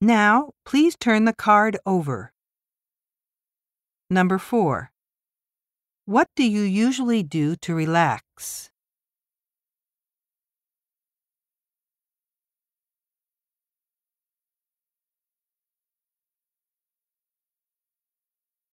Now, please turn the card over. Number 4. What do you usually do to relax?